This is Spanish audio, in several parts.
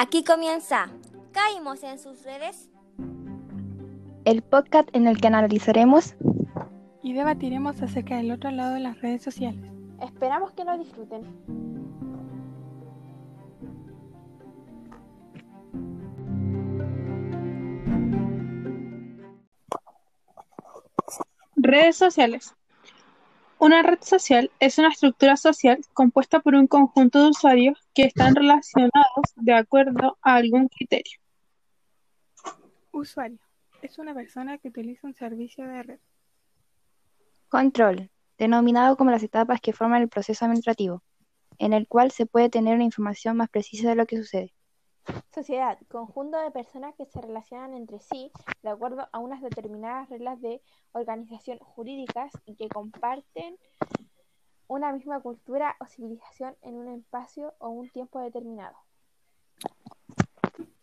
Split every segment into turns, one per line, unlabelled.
Aquí comienza. Caímos en sus redes.
El podcast en el que analizaremos
y debatiremos acerca del otro lado de las redes sociales.
Esperamos que lo disfruten.
Redes sociales. Una red social es una estructura social compuesta por un conjunto de usuarios que están relacionados de acuerdo a algún criterio.
Usuario. Es una persona que utiliza un servicio de red.
Control. Denominado como las etapas que forman el proceso administrativo, en el cual se puede tener una información más precisa de lo que sucede.
Sociedad, conjunto de personas que se relacionan entre sí de acuerdo a unas determinadas reglas de organización jurídicas y que comparten una misma cultura o civilización en un espacio o un tiempo determinado.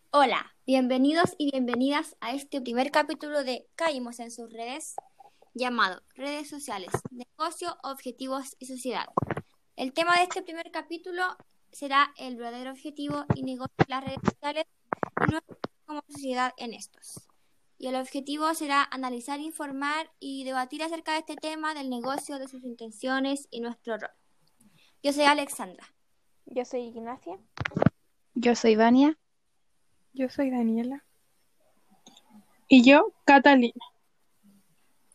Hola, bienvenidos y bienvenidas a este primer capítulo de Caímos en sus redes, llamado Redes Sociales, Negocio, Objetivos y Sociedad. El tema de este primer capítulo será el verdadero objetivo y negocio de las redes sociales y como sociedad en estos. Y el objetivo será analizar, informar y debatir acerca de este tema del negocio, de sus intenciones y nuestro rol. Yo soy Alexandra.
Yo soy Ignacia.
Yo soy Vania.
Yo soy Daniela.
Y yo, Catalina.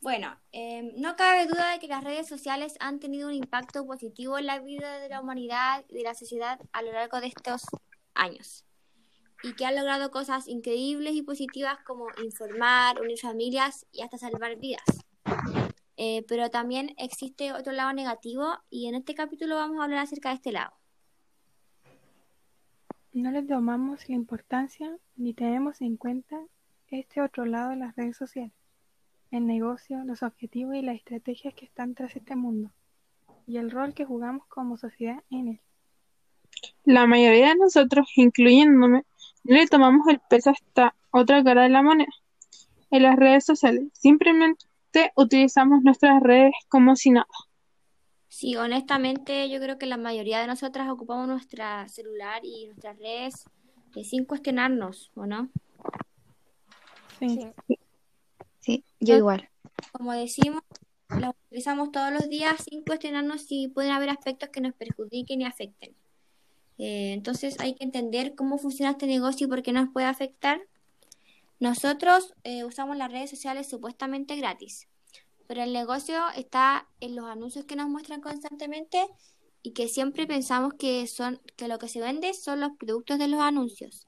Bueno, em, no cabe duda de que las redes sociales han tenido un impacto positivo en la vida de la humanidad y de la sociedad a lo largo de estos años y que han logrado cosas increíbles y positivas como informar, unir familias y hasta salvar vidas. Eh, pero también existe otro lado negativo y en este capítulo vamos a hablar acerca de este lado.
No le tomamos la importancia ni tenemos en cuenta este otro lado de las redes sociales el negocio, los objetivos y las estrategias que están tras este mundo, y el rol que jugamos como sociedad en él.
La mayoría de nosotros, incluyéndome, no le tomamos el peso a esta otra cara de la moneda. En las redes sociales, simplemente utilizamos nuestras redes como si nada.
Sí, honestamente yo creo que la mayoría de nosotras ocupamos nuestra celular y nuestras redes eh, sin cuestionarnos, ¿o no?
Sí.
Sí.
Sí, yo igual.
Como decimos, lo utilizamos todos los días sin cuestionarnos si pueden haber aspectos que nos perjudiquen y afecten. Eh, entonces hay que entender cómo funciona este negocio y por qué nos puede afectar. Nosotros eh, usamos las redes sociales supuestamente gratis, pero el negocio está en los anuncios que nos muestran constantemente y que siempre pensamos que son que lo que se vende son los productos de los anuncios.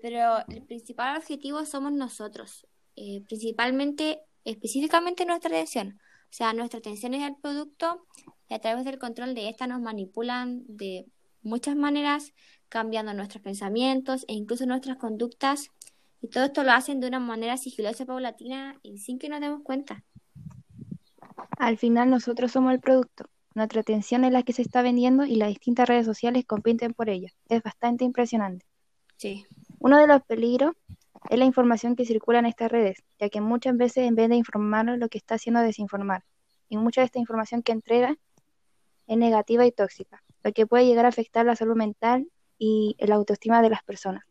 Pero el principal objetivo somos nosotros, eh, principalmente, específicamente nuestra atención. O sea, nuestra atención es el producto y a través del control de esta nos manipulan de muchas maneras, cambiando nuestros pensamientos e incluso nuestras conductas. Y todo esto lo hacen de una manera sigilosa y paulatina y sin que nos demos cuenta.
Al final nosotros somos el producto. Nuestra atención es la que se está vendiendo y las distintas redes sociales compiten por ella. Es bastante impresionante.
Sí.
Uno de los peligros es la información que circula en estas redes, ya que muchas veces en vez de informarnos lo que está haciendo es desinformar. Y mucha de esta información que entrega es negativa y tóxica, lo que puede llegar a afectar la salud mental y la autoestima de las personas.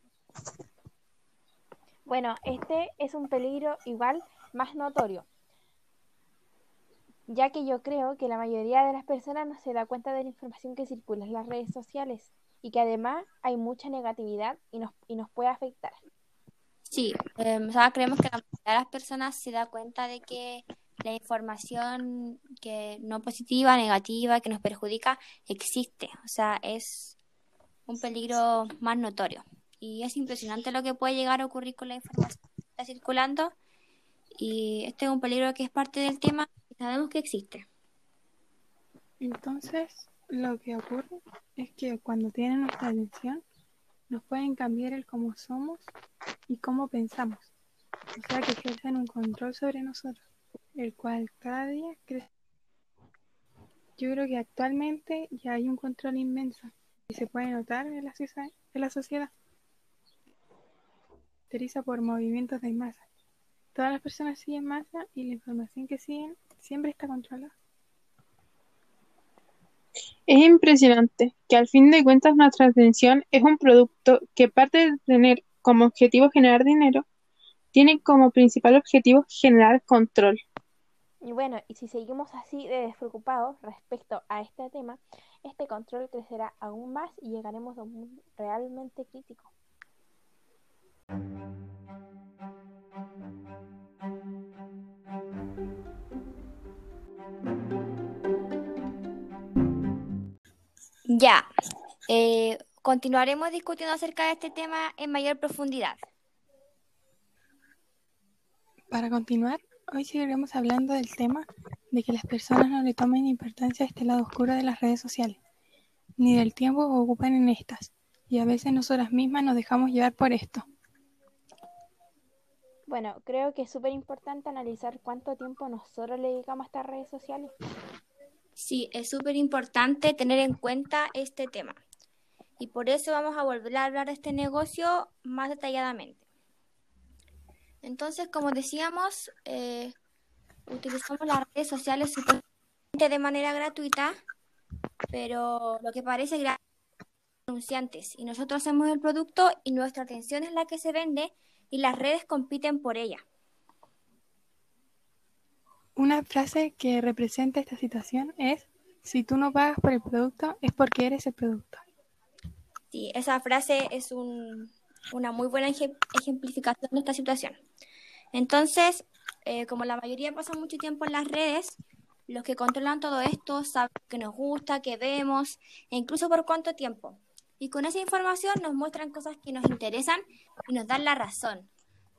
Bueno, este es un peligro igual más notorio, ya que yo creo que la mayoría de las personas no se da cuenta de la información que circula en las redes sociales y que además hay mucha negatividad y nos, y nos puede afectar.
Sí, eh, o sea, creemos que la mayoría de las personas se da cuenta de que la información que no positiva, negativa, que nos perjudica, existe. O sea, es un peligro más notorio. Y es impresionante lo que puede llegar a ocurrir con la información que está circulando. Y este es un peligro que es parte del tema y sabemos que existe.
Entonces, lo que ocurre es que cuando tienen nuestra atención, nos pueden cambiar el cómo somos y cómo pensamos. O sea que ejercen un control sobre nosotros, el cual cada día crece. Yo creo que actualmente ya hay un control inmenso y se puede notar en la, en la sociedad. Por movimientos de masa. Todas las personas siguen masa y la información que siguen siempre está controlada.
Es impresionante que al fin de cuentas nuestra atención es un producto que aparte de tener como objetivo generar dinero, tiene como principal objetivo generar control.
Y bueno, y si seguimos así de despreocupados respecto a este tema, este control crecerá aún más y llegaremos a un mundo realmente crítico.
Ya, eh, continuaremos discutiendo acerca de este tema en mayor profundidad.
Para continuar, hoy seguiremos hablando del tema de que las personas no le tomen importancia a este lado oscuro de las redes sociales, ni del tiempo que ocupan en estas, y a veces nosotras mismas nos dejamos llevar por esto.
Bueno, creo que es súper importante analizar cuánto tiempo nosotros le dedicamos a estas redes sociales.
Sí, es súper importante tener en cuenta este tema. Y por eso vamos a volver a hablar de este negocio más detalladamente. Entonces, como decíamos, eh, utilizamos las redes sociales supuestamente de manera gratuita, pero lo que parece gratis anunciantes y nosotros hacemos el producto y nuestra atención es la que se vende y las redes compiten por ella.
Una frase que representa esta situación es, si tú no pagas por el producto es porque eres el producto.
Sí, esa frase es un, una muy buena ejem- ejemplificación de esta situación. Entonces, eh, como la mayoría pasa mucho tiempo en las redes, los que controlan todo esto saben qué nos gusta, qué vemos, e incluso por cuánto tiempo. Y con esa información nos muestran cosas que nos interesan y nos dan la razón.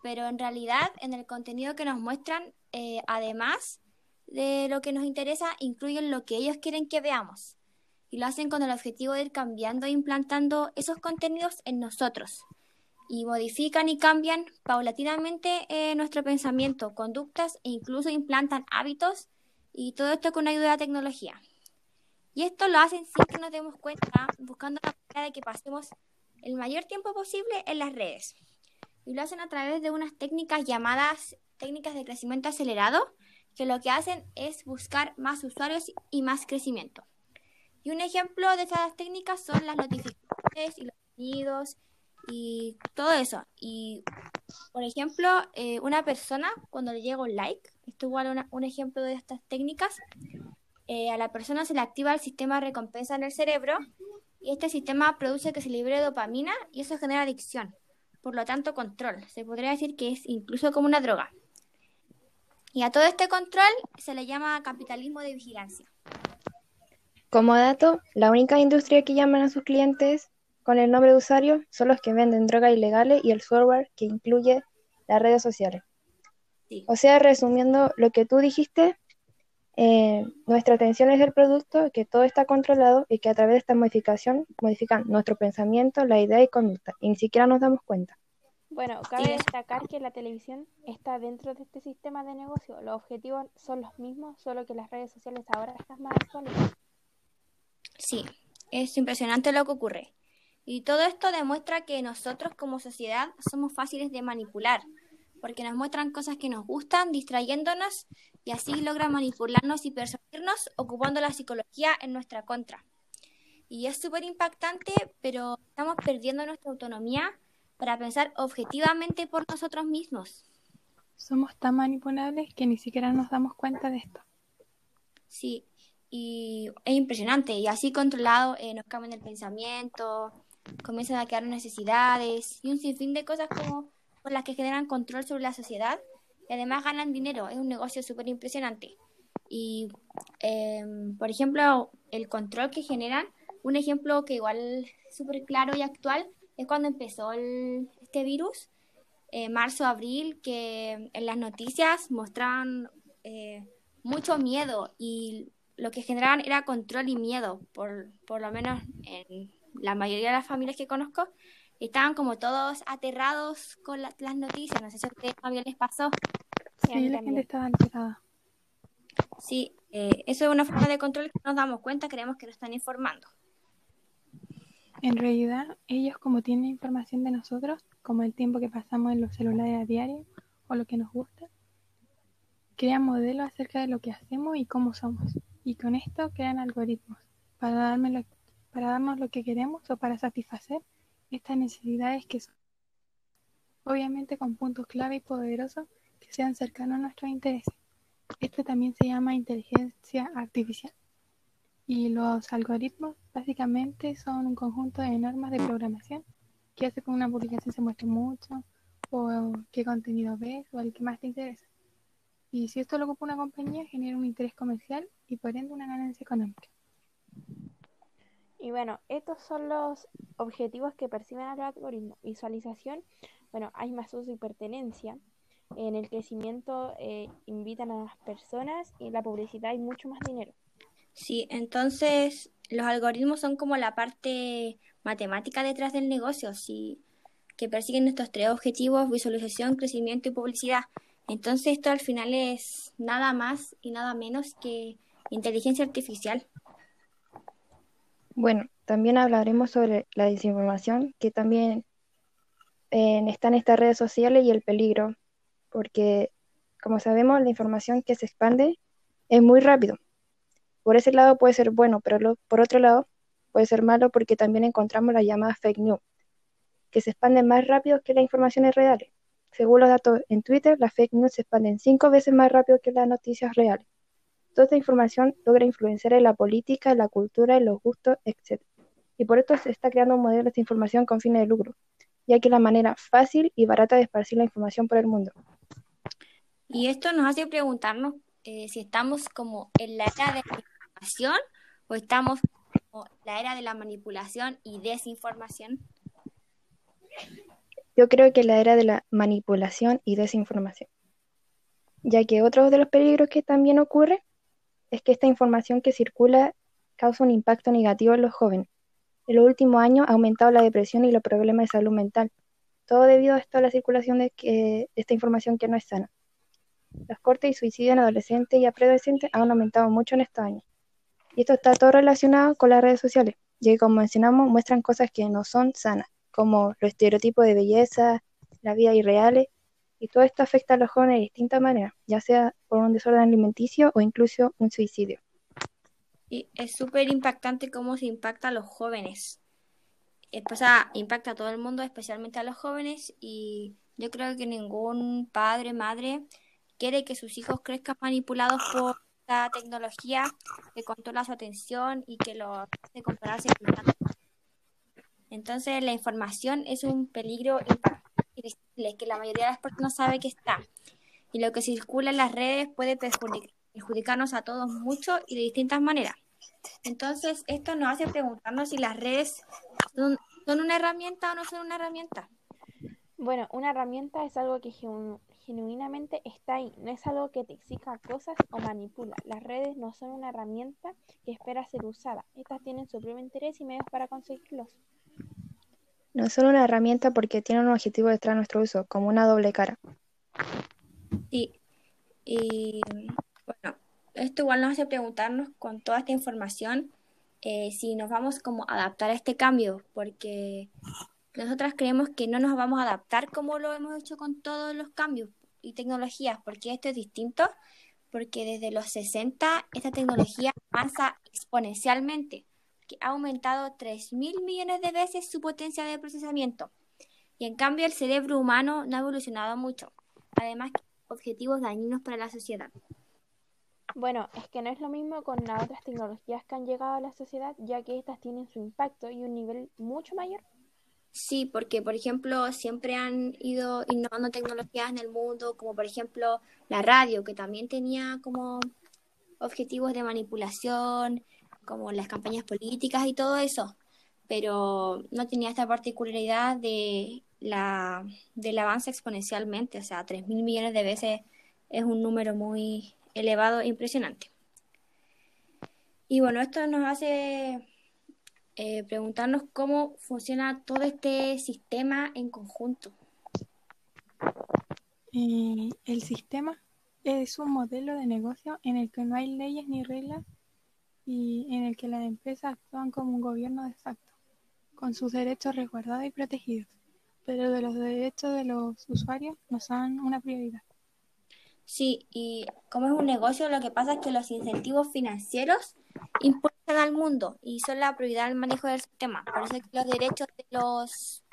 Pero en realidad, en el contenido que nos muestran, eh, además de lo que nos interesa, incluyen lo que ellos quieren que veamos. Y lo hacen con el objetivo de ir cambiando e implantando esos contenidos en nosotros. Y modifican y cambian paulatinamente eh, nuestro pensamiento, conductas e incluso implantan hábitos y todo esto con ayuda de la tecnología. Y esto lo hacen sin que nos demos cuenta, buscando la manera de que pasemos el mayor tiempo posible en las redes. Y lo hacen a través de unas técnicas llamadas técnicas de crecimiento acelerado, que lo que hacen es buscar más usuarios y más crecimiento. Y un ejemplo de estas técnicas son las notificaciones y los sonidos y todo eso. Y, por ejemplo, eh, una persona cuando le llega un like, esto igual una- un ejemplo de estas técnicas, eh, a la persona se le activa el sistema de recompensa en el cerebro y este sistema produce que se libere dopamina y eso genera adicción. Por lo tanto, control. Se podría decir que es incluso como una droga. Y a todo este control se le llama capitalismo de vigilancia.
Como dato, la única industria que llaman a sus clientes con el nombre de usuario son los que venden drogas ilegales y el software que incluye las redes sociales.
Sí.
O sea, resumiendo lo que tú dijiste, eh, nuestra atención es el producto, que todo está controlado y que a través de esta modificación modifican nuestro pensamiento, la idea y conducta, y ni siquiera nos damos cuenta.
Bueno, cabe destacar que la televisión está dentro de este sistema de negocio. Los objetivos son los mismos, solo que las redes sociales ahora están más actuales.
Sí, es impresionante lo que ocurre. Y todo esto demuestra que nosotros como sociedad somos fáciles de manipular, porque nos muestran cosas que nos gustan, distrayéndonos, y así logran manipularnos y persuadirnos ocupando la psicología en nuestra contra. Y es súper impactante, pero estamos perdiendo nuestra autonomía para pensar objetivamente por nosotros mismos.
Somos tan manipulables que ni siquiera nos damos cuenta de esto.
Sí, y es impresionante. Y así controlado eh, nos cambian el pensamiento, comienzan a crear necesidades y un sinfín de cosas como por las que generan control sobre la sociedad y además ganan dinero. Es un negocio súper impresionante. Y, em, por ejemplo, el control que generan, un ejemplo que igual súper claro y actual, es cuando empezó este virus, eh, marzo, abril, que en las noticias mostraban eh, mucho miedo y lo que generaban era control y miedo, por, por lo menos en la mayoría de las familias que conozco, estaban como todos aterrados con la- las noticias, no sé si a ustedes también les pasó.
Sí,
la gente estaba alterada.
Sí, eh, eso es una forma de control que no nos damos cuenta, creemos que nos están informando.
En realidad, ellos como tienen información de nosotros, como el tiempo que pasamos en los celulares a diario o lo que nos gusta, crean modelos acerca de lo que hacemos y cómo somos. Y con esto crean algoritmos para, darme lo- para darnos lo que queremos o para satisfacer estas necesidades que son, obviamente con puntos clave y poderosos que sean cercanos a nuestros intereses. Esto también se llama inteligencia artificial. Y los algoritmos básicamente son un conjunto de normas de programación que hace que una publicación se muestre mucho o qué contenido ves o el que más te interesa. Y si esto lo ocupa una compañía, genera un interés comercial y por ende una ganancia económica.
Y bueno, estos son los objetivos que perciben al algoritmo. Visualización, bueno, hay más uso y pertenencia. En el crecimiento eh, invitan a las personas y en la publicidad hay mucho más dinero.
Sí, entonces los algoritmos son como la parte matemática detrás del negocio, sí, que persiguen estos tres objetivos, visualización, crecimiento y publicidad. Entonces esto al final es nada más y nada menos que inteligencia artificial.
Bueno, también hablaremos sobre la desinformación, que también eh, está en estas redes sociales y el peligro, porque como sabemos, la información que se expande es muy rápido. Por ese lado puede ser bueno, pero por otro lado puede ser malo porque también encontramos las llamadas fake news, que se expanden más rápido que las informaciones reales. Según los datos en Twitter, las fake news se expanden cinco veces más rápido que las noticias reales. Toda esta información logra influenciar en la política, en la cultura, en los gustos, etc. Y por esto se está creando un modelo de información con fines de lucro, ya que es la manera fácil y barata de esparcir la información por el mundo.
Y esto nos hace preguntarnos eh, si estamos como en la era de la información o estamos como en la era de la manipulación y desinformación.
Yo creo que la era de la manipulación y desinformación, ya que otro de los peligros que también ocurre es que esta información que circula causa un impacto negativo en los jóvenes. En los últimos años ha aumentado la depresión y los problemas de salud mental, todo debido a esto la circulación de, que, esta información que no es sana. Los cortes y suicidios en adolescentes y preadolescentes han aumentado mucho en estos años. Y esto está todo relacionado con las redes sociales, ya que como mencionamos muestran cosas que no son sanas, como los estereotipos de belleza, la vida irreales, y todo esto afecta a los jóvenes de distintas maneras, ya sea por un desorden alimenticio o incluso un suicidio.
Y es súper impactante cómo se impacta a los jóvenes. Eh, O sea, impacta a todo el mundo, especialmente a los jóvenes, y yo creo que ningún padre, madre quiere que sus hijos crezcan manipulados por la tecnología que controla su atención y que los hace compararse. Entonces, la información es un peligro impactante y visible que la mayoría de las personas no sabe que está. Y lo que circula en las redes puede perjudic- perjudicarnos a todos mucho y de distintas maneras. Entonces, esto nos hace preguntarnos si las redes son, una herramienta o no son una herramienta.
Bueno, una herramienta es algo que genu- genuinamente está ahí, no es algo que te exija cosas o manipula. Las redes no son una herramienta que espera ser usada. Estas tienen su propio interés y medios para conseguirlos.
No es solo una herramienta porque tiene un objetivo detrás de nuestro uso, como una doble cara.
Y, y, bueno, esto igual nos hace preguntarnos con toda esta información eh, si nos vamos como a adaptar a este cambio, porque nosotras creemos que no nos vamos a adaptar como lo hemos hecho con todos los cambios y tecnologías, porque esto es distinto, porque desde los 60 esta tecnología avanza exponencialmente, que ha aumentado 3 mil millones de veces su potencia de procesamiento. Y en cambio el cerebro humano no ha evolucionado mucho. Además, objetivos dañinos para la sociedad.
Bueno, es que no es lo mismo con las otras tecnologías que han llegado a la sociedad, ya que estas tienen su impacto y un nivel mucho mayor.
Sí, porque por ejemplo siempre han ido innovando tecnologías en el mundo, como por ejemplo la radio, que también tenía como objetivos de manipulación, como las campañas políticas y todo eso, pero no tenía esta particularidad de la del avance exponencialmente, o sea, 3 mil millones de veces es un número muy elevado e impresionante. Y bueno, esto nos hace eh, preguntarnos cómo funciona todo este sistema en conjunto.
Eh, el sistema es un modelo de negocio en el que no hay leyes ni reglas y en el que las empresas actúan como un gobierno de facto, con sus derechos resguardados y protegidos, pero de los derechos de los usuarios no son una prioridad.
Sí, y como es un negocio, lo que pasa es que los incentivos financieros impulsan al mundo y son la prioridad del manejo del sistema. Por eso es que los derechos de los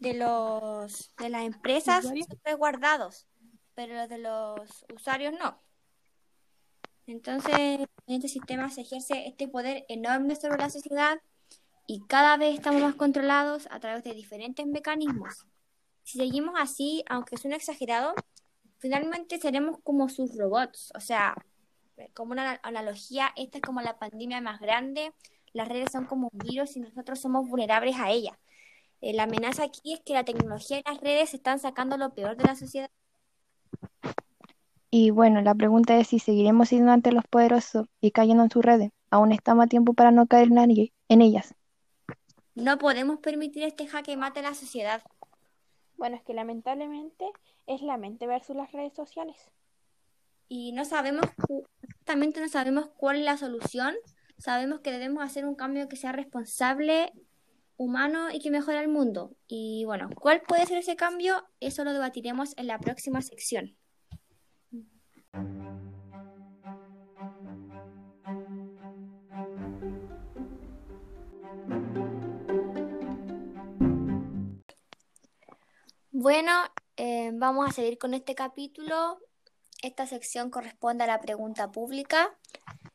de los de las empresas son resguardados, pero los de los usuarios no. Entonces, en este sistema se ejerce este poder enorme sobre la sociedad y cada vez estamos más controlados a través de diferentes mecanismos. Si seguimos así, aunque suene exagerado, finalmente seremos como sus robots. O sea, como una analogía, esta es como la pandemia más grande. Las redes son como un virus y nosotros somos vulnerables a ella. Eh, la amenaza aquí es que la tecnología y las redes están sacando lo peor de la sociedad.
Y bueno, la pregunta es si seguiremos siendo ante los poderosos y cayendo en sus redes. Aún estamos a tiempo para no caer en, nadie- en ellas.
No podemos permitir este jaque mate a la sociedad.
Bueno, es que lamentablemente es la mente versus las redes sociales.
y no sabemos, cu- justamente no sabemos cuál es la solución. Sabemos que debemos hacer un cambio que sea responsable, humano y que mejore el mundo. Y bueno, ¿cuál puede ser ese cambio? Eso lo debatiremos en la próxima sección. Bueno, eh, vamos a seguir con este capítulo. Esta sección corresponde a la pregunta pública,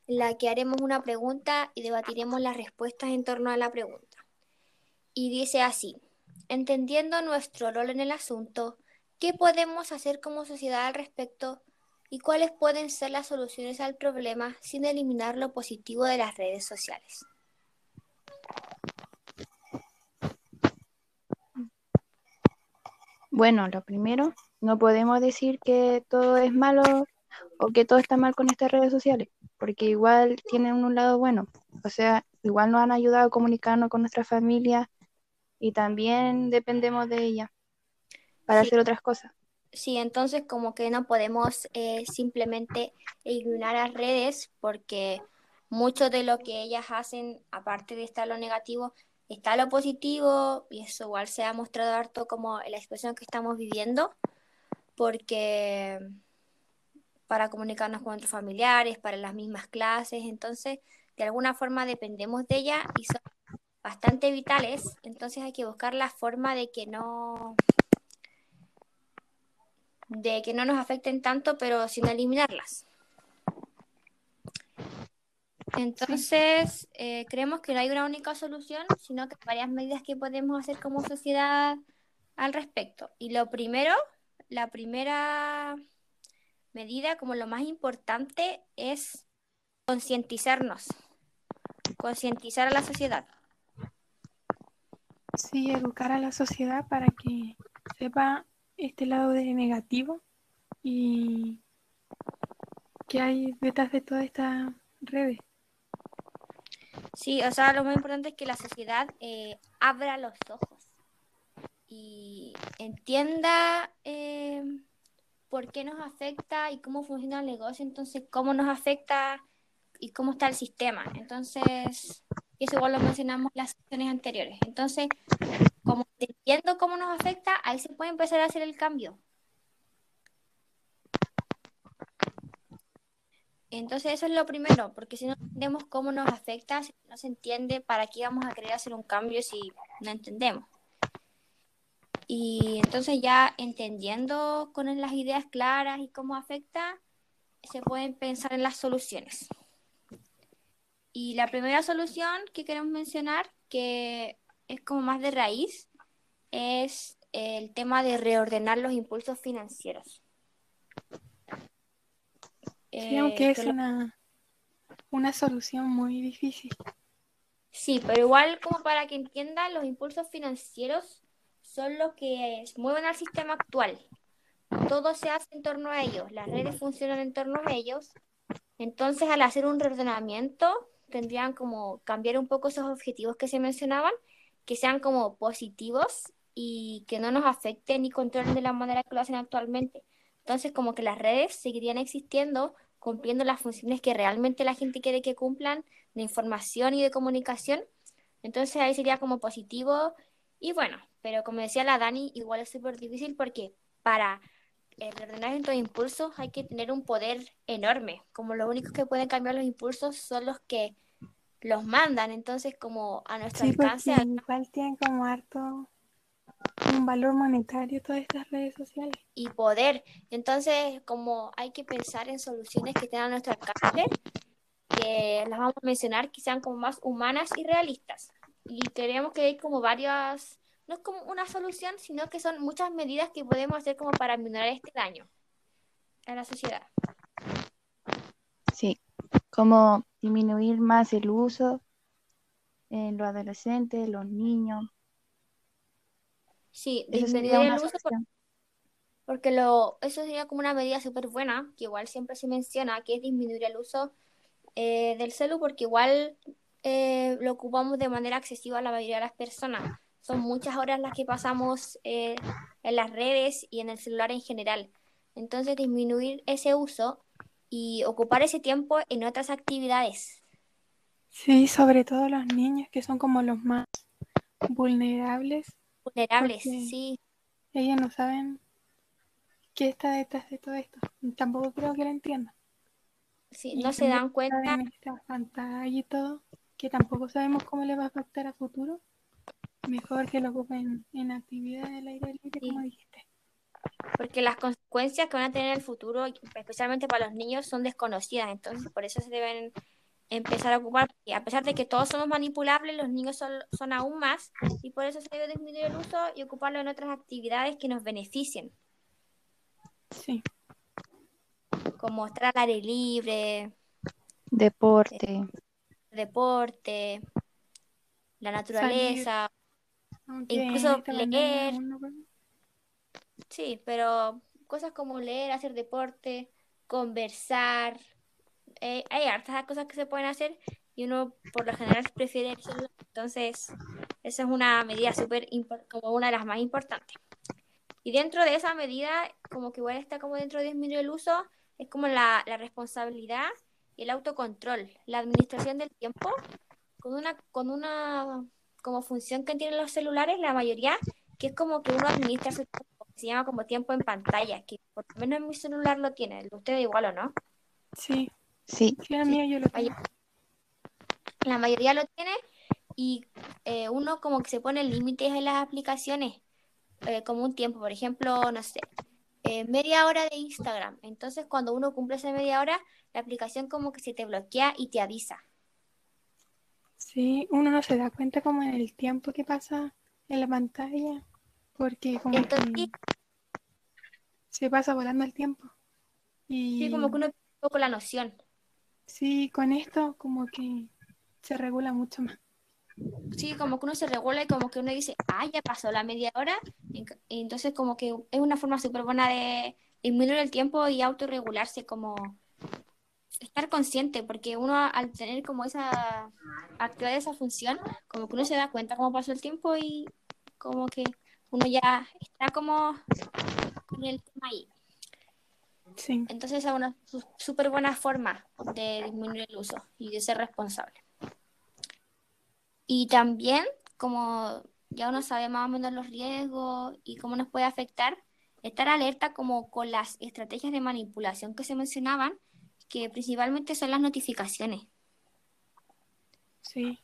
en la que haremos una pregunta y debatiremos las respuestas en torno a la pregunta. Y dice así, entendiendo nuestro rol en el asunto, ¿qué podemos hacer como sociedad al respecto y cuáles pueden ser las soluciones al problema sin eliminar lo positivo de las redes sociales?
Bueno, lo primero, no podemos decir que todo es malo o que todo está mal con estas redes sociales, porque igual tienen un lado bueno. O sea, igual nos han ayudado a comunicarnos con nuestra familia y también dependemos de ella para
Sí.
hacer otras cosas.
Sí, entonces como que no podemos eh, simplemente ignorar las redes porque mucho de lo que ellas hacen, aparte de estar lo negativo, está lo positivo y eso igual se ha mostrado harto como la expresión que estamos viviendo porque para comunicarnos con nuestros familiares, para las mismas clases, entonces de alguna forma dependemos de ella y son bastante vitales, entonces hay que buscar la forma de que no de que no nos afecten tanto, pero sin eliminarlas. Entonces, eh, creemos que no hay una única solución, sino que hay varias medidas que podemos hacer como sociedad al respecto. Y lo primero, la primera medida, como lo más importante, es concientizarnos, concientizar a la sociedad.
Sí, educar a la sociedad para que sepa este lado de negativo y qué hay detrás de todas estas redes.
Sí, o sea, lo más importante es que la sociedad eh, abra los ojos y entienda eh, por qué nos afecta y cómo funciona el negocio, entonces cómo nos afecta y cómo está el sistema. Entonces, eso igual lo mencionamos en las sesiones anteriores. Entonces, como cómo nos afecta, ahí se puede empezar a hacer el cambio. Entonces eso es lo primero, porque si no entendemos cómo nos afecta, si no se entiende para qué vamos a querer hacer un cambio si no entendemos. Y entonces ya entendiendo con las ideas claras y cómo afecta, se pueden pensar en las soluciones. Y la primera solución que queremos mencionar, que es como más de raíz, es el tema de reordenar los impulsos financieros.
Sí,
Eh,
aunque es
que lo-
una, una solución muy difícil.
Sí, pero igual como para que entiendan, los impulsos financieros son los que mueven al sistema actual. Todo se hace en torno a ellos, las redes funcionan en torno a ellos. Entonces, al hacer un reordenamiento, tendrían como cambiar un poco esos objetivos que se mencionaban, que sean como positivos y que no nos afecten ni controlen de la manera que lo hacen actualmente. Entonces, como que las redes seguirían existiendo, cumpliendo las funciones que realmente la gente quiere que cumplan de información y de comunicación. Entonces ahí sería como positivo. Y bueno, pero como decía la Dani, igual es súper difícil porque para eh, reordenar nuestros impulsos hay que tener un poder enorme. Como los únicos que pueden cambiar los impulsos son los que los mandan. Entonces, como a nuestro
Sí, porque
alcance,
igual tienen como harto un valor monetario todas estas redes sociales.
y poder. Entonces, como hay que pensar en soluciones que tengan a nuestro alcance, que las vamos a mencionar, que sean como más humanas y realistas. Y creemos que hay como varias, no es como una solución, sino que son muchas medidas que podemos hacer como para minorar este daño a la sociedad.
Sí, como disminuir más el uso en los adolescentes, los niños.
Sí,
Eso
disminuir
sería
el
una
uso por- porque lo, eso sería como una medida súper buena, que igual siempre se menciona, que es disminuir el uso eh, del celu, porque igual eh, lo ocupamos de manera excesiva la mayoría de las personas. Son muchas horas las que pasamos eh, en las redes y en el celular en general. Entonces, disminuir ese uso y ocupar ese tiempo en otras actividades.
Sí, sobre todo los niños que son como los más vulnerables.
Vulnerables, sí,
Ellos no saben qué está detrás de todo esto. Tampoco creo que lo entiendan.
sí,
Y
no se dan cuenta.
y todo, que tampoco sabemos cómo les va a afectar a futuro. Mejor que lo ocupen en actividades del aire libre,
Sí.
como dijiste.
Porque las consecuencias que van a tener en el futuro, especialmente para los niños, son desconocidas. Entonces, por eso se deben empezar a ocupar. Y a pesar de que todos somos manipulables, los niños son, son aún más. Y por eso se debe disminuir el uso y ocuparlo en otras actividades que nos beneficien,
Sí,
como estar al aire libre,
Deporte.
deporte, la naturaleza. Incluso leer. Sí, pero cosas como leer, hacer deporte, conversar, eh, hay hartas cosas que se pueden hacer y uno por lo general prefiere el. Entonces, esa es una medida súper como una de las más importantes. Y dentro de esa medida, como que igual está como dentro de disminuir el uso, es como la, la responsabilidad y el autocontrol, la administración del tiempo, con una, con una como función que tienen los celulares, la mayoría, que es como que uno administra su tiempo, se llama como tiempo en pantalla, que por lo menos en mi celular lo tiene, el de ustedes igual o no.
Sí,
Sí,
sí, el
Sí.
mío yo lo
Oye,
tengo.
La mayoría lo tiene y eh, uno como que se pone límites en las aplicaciones, eh, como un tiempo, por ejemplo, no sé, eh, media hora de Instagram. Entonces, cuando uno cumple esa media hora, la aplicación como que se te bloquea y te avisa.
Sí, uno no se da cuenta como en el tiempo que pasa en la pantalla, porque como
Entonces,
que se pasa volando el tiempo. Y
sí, como que uno un poco la noción.
sí, con esto como que se regula mucho más.
Sí, como que uno se regula y como que uno dice, ah, ya pasó la media hora. Y entonces como que es una forma súper buena de disminuir el tiempo y autorregularse, como estar consciente, porque uno al tener como esa activar esa función, como que uno se da cuenta cómo pasó el tiempo y como que uno ya está como con el tema ahí.
Sí,
Entonces es una súper buena forma de disminuir el uso y de ser responsable. Y también, como ya uno sabe más o menos los riesgos y cómo nos puede afectar, estar alerta como con las estrategias de manipulación que se mencionaban, que principalmente son las notificaciones
sí,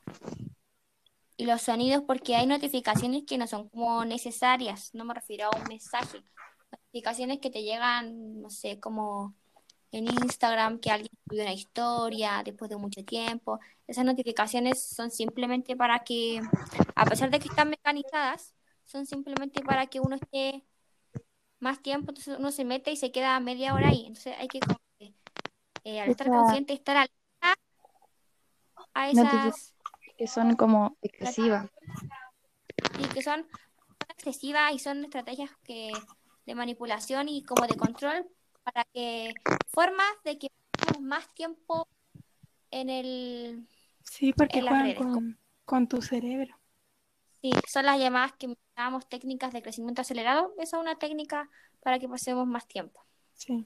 y los sonidos, porque hay notificaciones que no son como necesarias, no me refiero a un mensaje, notificaciones que te llegan, no sé, como en Instagram, que alguien subió una historia después de mucho tiempo. Esas notificaciones son simplemente para que, a pesar de que están mecanizadas, son simplemente para que uno esté más tiempo, entonces uno se mete y se queda media hora ahí. Entonces hay que, como que, eh, al estar consciente, estar alerta a esas
que son como excesivas.
y que son excesivas y son estrategias que de manipulación y como de control para que formas de que tengamos más tiempo en el
sí, porque juegan
redes,
con, con tu cerebro.
sí, son las llamadas que llamamos técnicas de crecimiento acelerado esa es una técnica para que pasemos más tiempo
Sí,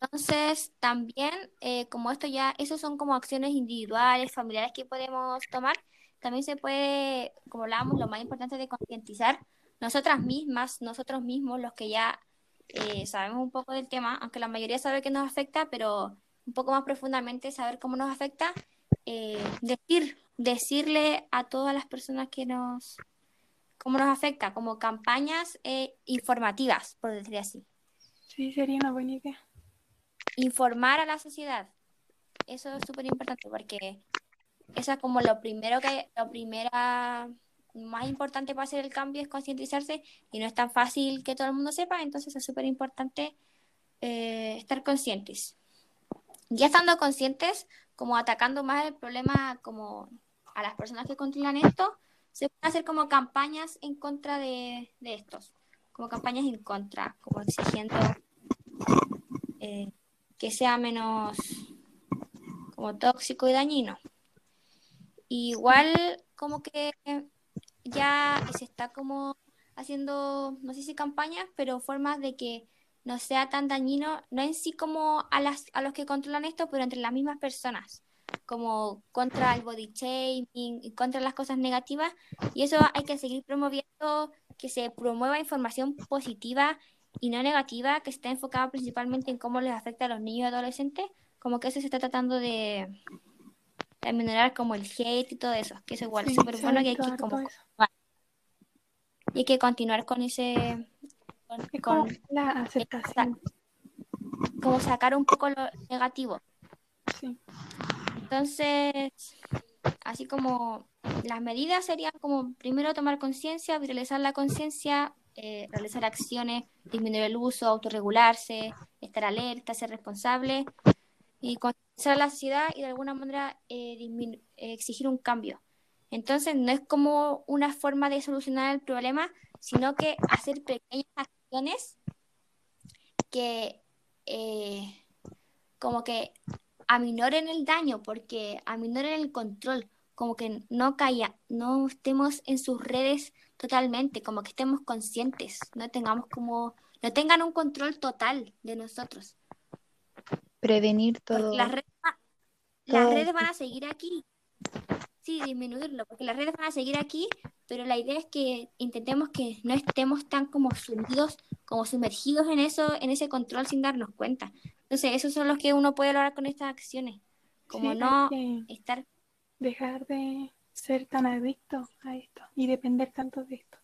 entonces también eh, como esto ya esos son como acciones individuales familiares que podemos tomar también se puede como hablábamos lo más importante de concientizar nosotras mismas nosotros mismos los que ya eh, sabemos un poco del tema, aunque la mayoría sabe que nos afecta, pero un poco más profundamente saber cómo nos afecta, eh, decir, decirle a todas las personas que nos, cómo nos afecta, como campañas eh, informativas, por decir así.
Sí, sería una buena idea.
Informar a la sociedad. Eso es súper importante porque eso es como lo primero que, lo primera más importante para hacer el cambio es concientizarse y no es tan fácil que todo el mundo sepa, entonces es súper importante eh, estar conscientes. Ya estando conscientes, como atacando más el problema como a las personas que controlan esto, se pueden hacer como campañas en contra de, de estos, como campañas en contra, como exigiendo eh, que sea menos como tóxico y dañino. igual como que ya se está como haciendo, no sé si campañas, pero formas de que no sea tan dañino, no en sí como a, las, a los que controlan esto, pero entre las mismas personas, como contra el body shaming y contra las cosas negativas. Y eso hay que seguir promoviendo, que se promueva información positiva y no negativa, que esté enfocada principalmente en cómo les afecta a los niños y adolescentes, como que eso se está tratando de, de minorar como el hate y todo eso, que es igual, súper bueno que hay que como y hay que continuar con ese con,
Es
con-
como la aceptación.
como sacar un poco lo negativo.
Sí.
Entonces, así como las medidas serían como primero tomar conciencia, viralizar la conciencia, eh, realizar acciones, disminuir el uso, autorregularse, estar alerta, ser responsable y concienciar a la sociedad y de alguna manera eh, eh, exigir un cambio. Entonces, no es como una forma de solucionar el problema, sino que hacer pequeñas acciones que como que aminoren el daño, porque aminoren el control, como que no caiga, no estemos en sus redes totalmente, como que estemos conscientes, no tengamos como, no tengan un control total de nosotros.
Prevenir
Porque
todo.
las redes, las van a seguir aquí. Sí, disminuirlo, porque las redes van a seguir aquí, pero la idea es que intentemos que no estemos tan como sumidos, como sumergidos en eso, en ese control sin darnos cuenta. Entonces, esos son los que uno puede lograr con estas acciones. Como
Sí,
no estar,
dejar de ser tan adicto a esto y depender tanto de esto.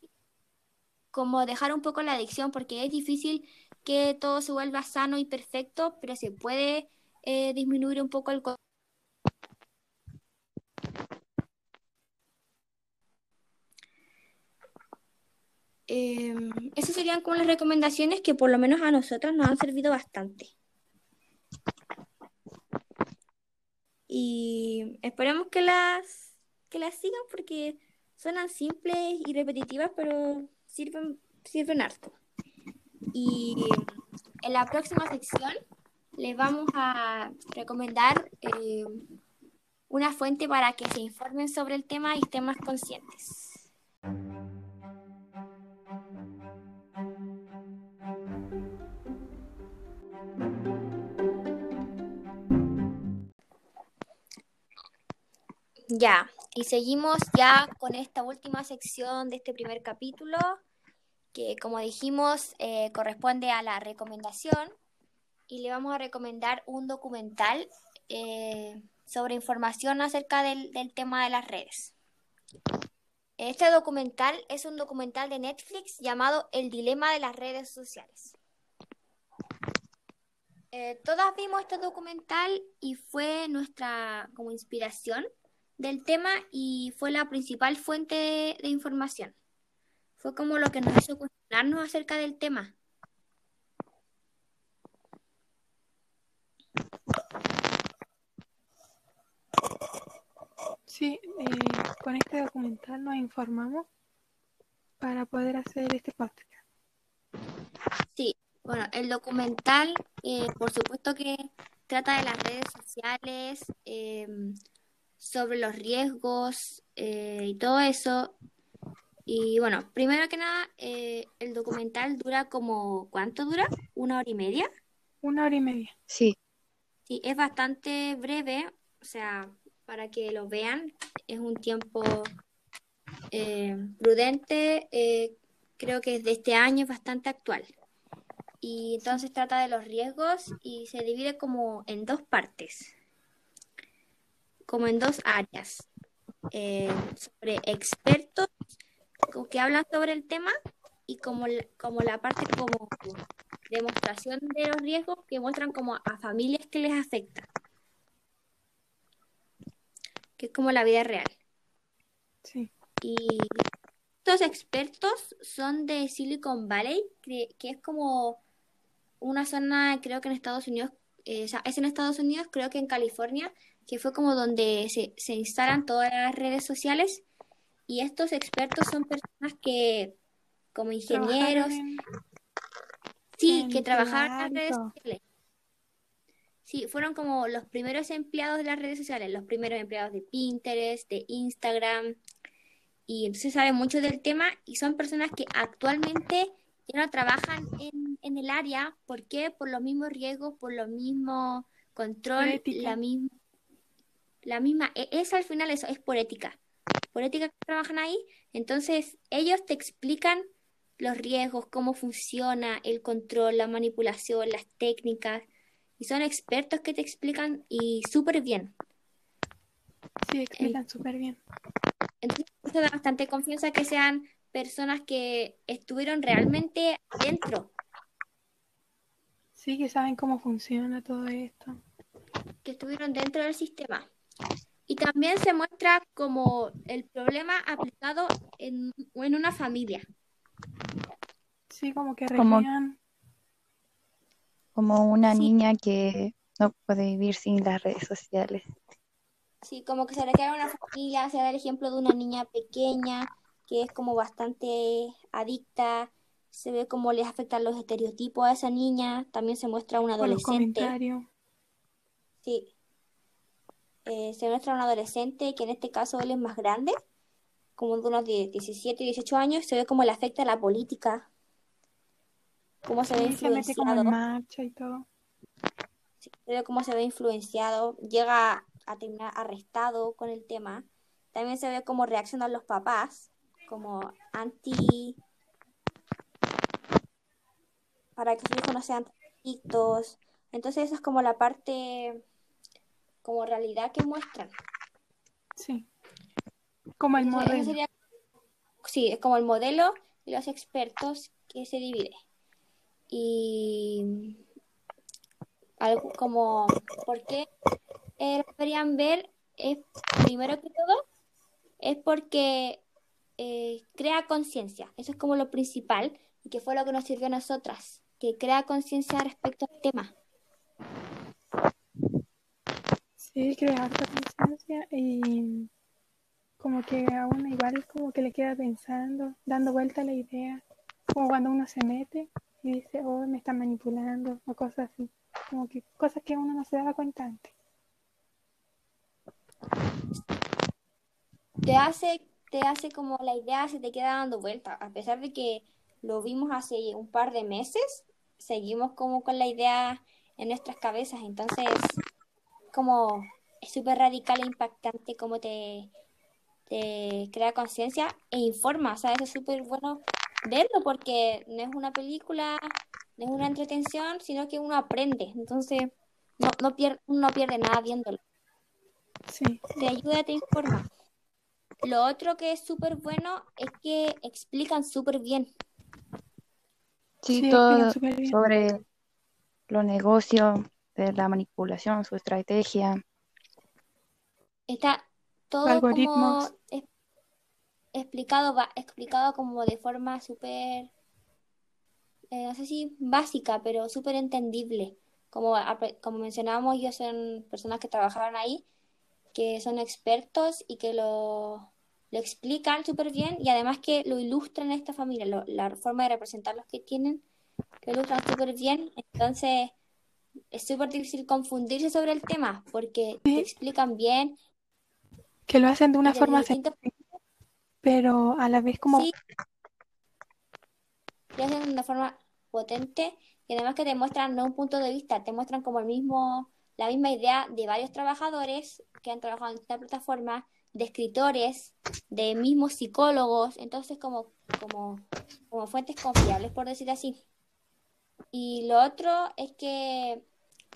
como dejar un poco la adicción, porque es difícil que todo se vuelva sano y perfecto, pero se puede eh, disminuir un poco el. Eh, esas serían como las recomendaciones que por lo menos a nosotros nos han servido bastante. Y esperemos que las, que las sigan porque suenan simples y repetitivas, pero sirven, sirven harto. Y en la próxima sección les vamos a recomendar eh, una fuente para que se informen sobre el tema y estén más conscientes. Ya, y seguimos ya con esta última sección de este primer capítulo, que como dijimos eh, corresponde a la recomendación, y le vamos a recomendar un documental eh, sobre información acerca del, del tema de las redes. Este documental es un documental de Netflix llamado El dilema de las redes sociales. Eh, todas vimos este documental y fue nuestra como inspiración del tema y fue la principal fuente de, de información. Fue como lo que nos hizo cuestionarnos acerca del tema.
Sí, eh, con este documental nos informamos para poder hacer este podcast.
Sí, bueno, el documental, eh, por supuesto que trata de las redes sociales, eh, sobre los riesgos eh, y todo eso. Y bueno, primero que nada, eh, el documental dura como, ¿cuánto dura? ¿Una hora y media?
Una hora y media.
Sí,
Sí, es bastante breve, o sea, para que lo vean, es un tiempo eh, prudente, eh, creo que es de este año, es bastante actual. y entonces trata de los riesgos y se divide como en dos partes, como en dos áreas, eh, sobre expertos que hablan sobre el tema y como, como la parte como demostración de los riesgos que muestran como a familias que les afecta, que es como la vida real.
Sí.
Y estos expertos son de Silicon Valley, que, que es como una zona, creo que en Estados Unidos, eh, o sea, es en Estados Unidos, creo que en California, que fue como donde se, se instalan todas las redes sociales. Y estos expertos son personas que, como ingenieros,
en-
sí,
en
que trabajaron en las redes sociales. Sí, fueron como los primeros empleados de las redes sociales, los primeros empleados de Pinterest, de Instagram, y entonces saben mucho del tema y son personas que actualmente ya no trabajan en, en el área. ¿Por qué? Por los mismos riesgos, por los mismos control, la misma, la misma, e- es al final eso, es por ética. Por ética que trabajan ahí, entonces ellos te explican los riesgos, cómo funciona el control, la manipulación, las técnicas, y son expertos que te explican y súper bien.
Sí, explican súper bien.
Entonces, eso da bastante confianza que sean personas que estuvieron realmente adentro,
Sí, que saben cómo funciona todo esto.
que estuvieron dentro del sistema. Y también se muestra como el problema aplicado en, en una familia.
Sí, como que
Como-. Como una
Sí.
niña que no puede vivir sin las redes sociales.
Sí, como que se recrea una familia, se da el ejemplo de una niña pequeña que es como bastante adicta, se ve cómo les afectan los estereotipos a esa niña, también se muestra un
Con los
adolescente.
comentarios.
Sí. Eh, se muestra un adolescente que en este caso él es más grande, como de unos die- 17, 18 años, se ve cómo le afecta la política, cómo se ve
Sí, se mete como en
influenciado,
marcha y todo.
se ve cómo se ve influenciado, llega a terminar arrestado con el tema. También se ve cómo reaccionan los papás, como anti para que sus hijos no sean adictos. Entonces esa es como la parte como realidad que muestran.
Sí. Como el
Entonces,
modelo.
sería, sí, es como el modelo y los expertos que se divide. Y algo como, ¿por qué eh, lo deberían ver? Es, primero que todo, es porque eh, crea conciencia. Eso es como lo principal y que fue lo que nos sirvió a nosotras, que crea conciencia respecto al tema.
Sí, crea harta conciencia y como que a uno igual como que le queda pensando, dando vuelta a la idea, como cuando uno se mete y dice, oh, me están manipulando o cosas así, como que cosas que uno no se daba cuenta antes.
te hace, te hace como la idea se te queda dando vuelta, a pesar de que lo vimos hace un par de meses, seguimos como con la idea en nuestras cabezas, entonces como es súper radical e impactante como te, te crea conciencia e informa, o sea, eso es súper bueno verlo porque no es una película, no es una entretención, sino que uno aprende, entonces no, no pierde, no pierde nada viéndolo
Sí,
te ayuda, te informa. Lo otro que es súper bueno es que explican súper bien.
Sí,
sí,
todo
explican súper bien.
sobre los negocios, de la manipulación, su estrategia.
Está todo
Algoritmos.
como es- explicado, va, explicado como de forma súper, eh, no sé si básica, pero súper entendible. Como, como mencionábamos, ellos son personas que trabajaron ahí, que son expertos y que lo, lo explican súper bien y además que lo ilustran a esta familia, lo- la forma de representarlos que tienen, lo ilustran súper bien. Entonces, es súper difícil confundirse sobre el tema porque te explican bien
Que lo hacen de una forma
distintos
sencilla, pero a la vez como
Sí, lo hacen de una forma potente y además que te muestran no un punto de vista, te muestran como el mismo, la misma idea de varios trabajadores que han trabajado en esta plataforma, de escritores, de mismos psicólogos, entonces como, como, como fuentes confiables, por decir así. Y lo otro es que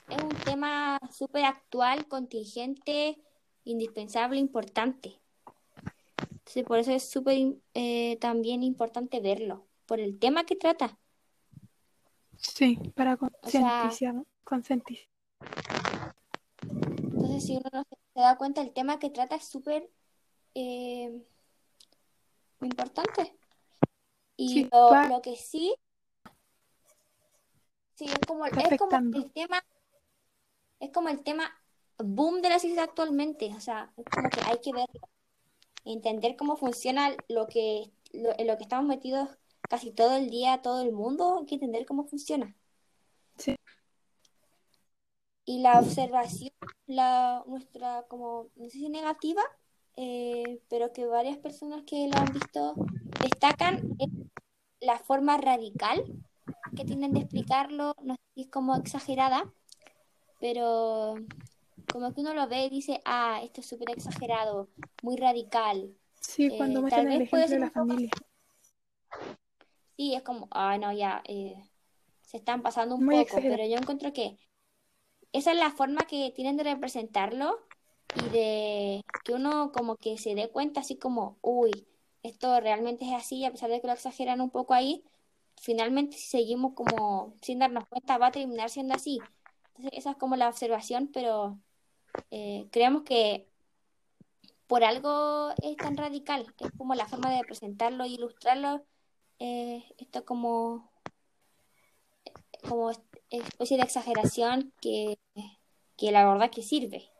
es un tema súper actual, contingente, indispensable, importante. Entonces, por eso es súper eh, también importante verlo, por el tema que trata.
Sí, para
sea-
concientizar. concientizar.
Entonces, si uno no se da cuenta, el tema que trata es súper eh, importante. Y
Sí,
lo,
va-
lo que sí, sí, es como, es como el tema, es como el tema boom de la sociedad actualmente. O sea, es como que hay que verlo, entender cómo funciona lo que, lo, en lo que estamos metidos casi todo el día, todo el mundo, hay que entender cómo funciona.
Sí.
Y la observación, la nuestra como, no sé si negativa, eh, pero que varias personas que lo han visto destacan es la forma radical que tienen de explicarlo, no es como exagerada, pero como que uno lo ve y dice, ah, esto es súper exagerado, muy radical.
Sí,
Eh,
cuando
tal
muestran el
vez puede
ejemplo de la
poco
familia.
Sí, es como, ah, no, ya, eh, se están pasando un
Muy
poco,
exagerado.
pero yo encuentro que esa es la forma que tienen de representarlo y de que uno como que se dé cuenta así como, uy, esto realmente es así, a pesar de que lo exageran un poco ahí, finalmente si seguimos como sin darnos cuenta va a terminar siendo así. Entonces esa es como la observación, pero eh, creemos que por algo es tan radical, es como la forma de presentarlo e ilustrarlo, eh, esto como, como especie de exageración que, que la verdad que sirve.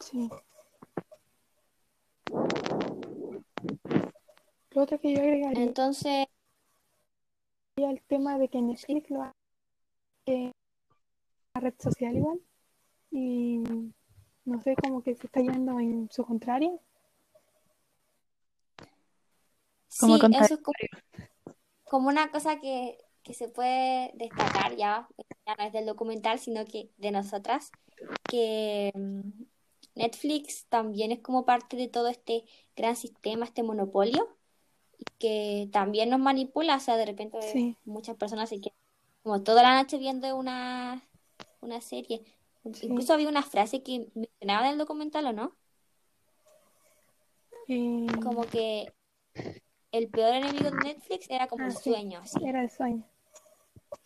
Sí. Lo otro que yo agregaría
Entonces,
el tema de que Netflix lo hace eh, una red social igual y no sé, como que se está yendo en su contrario.
Como
sí, eso es como, como una cosa que, que se puede destacar ya, ya no es del documental, sino que de nosotras, que mm, Netflix también es como parte de todo este gran sistema, este monopolio, que también nos manipula, o sea, de repente
Sí.
muchas personas se quedan como toda la noche viendo una, una serie.
Sí.
Incluso había una frase que mencionaba en el documental, ¿o no?
Eh,
Como que el peor enemigo de Netflix era como
Ah,
el sueño, así.
era el sueño.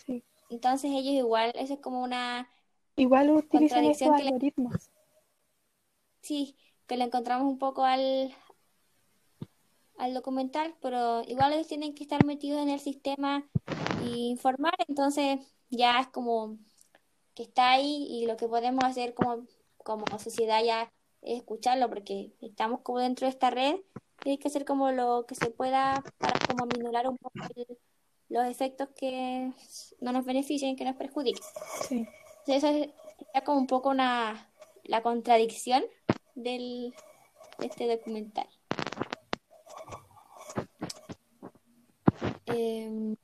Sí.
Entonces ellos igual, eso es como una,
Igual utilizan
le-
algoritmos.
sí, que le encontramos un poco al, al documental, pero igual ellos tienen que estar metidos en el sistema e informar, entonces ya es como que está ahí y lo que podemos hacer como, como sociedad ya es escucharlo, porque estamos como dentro de esta red y hay que hacer como lo que se pueda para como aminorar un poco el- los efectos que no nos beneficien, que nos perjudiquen.
Sí.
Entonces, Eso es como un poco una, la contradicción del, de este documental. Eh,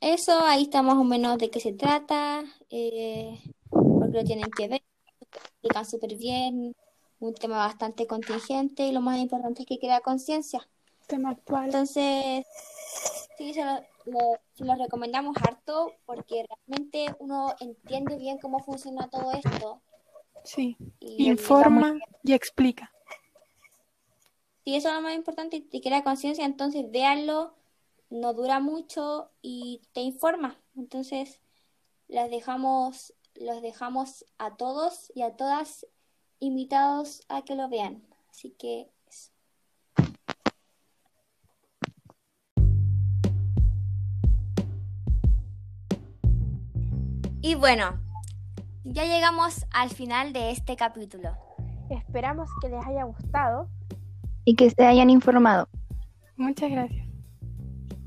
eso, ahí está más o menos de qué se trata, eh, porque lo tienen que ver, explican súper bien, un tema bastante contingente y lo más importante es que crea conciencia.
Tema actual.
Entonces, sí, se lo, lo- se lo recomendamos harto porque realmente uno entiende bien cómo funciona todo esto.
Sí.
Y
Informa y explica.
si eso es lo más importante y crea conciencia, entonces véanlo, no dura mucho y te informa. Entonces, las dejamos, los dejamos a todos y a todas invitados a que lo vean. Así que eso. Y bueno, ya llegamos al final de este capítulo.
Esperamos que les haya gustado.
Y que se hayan informado.
Muchas gracias.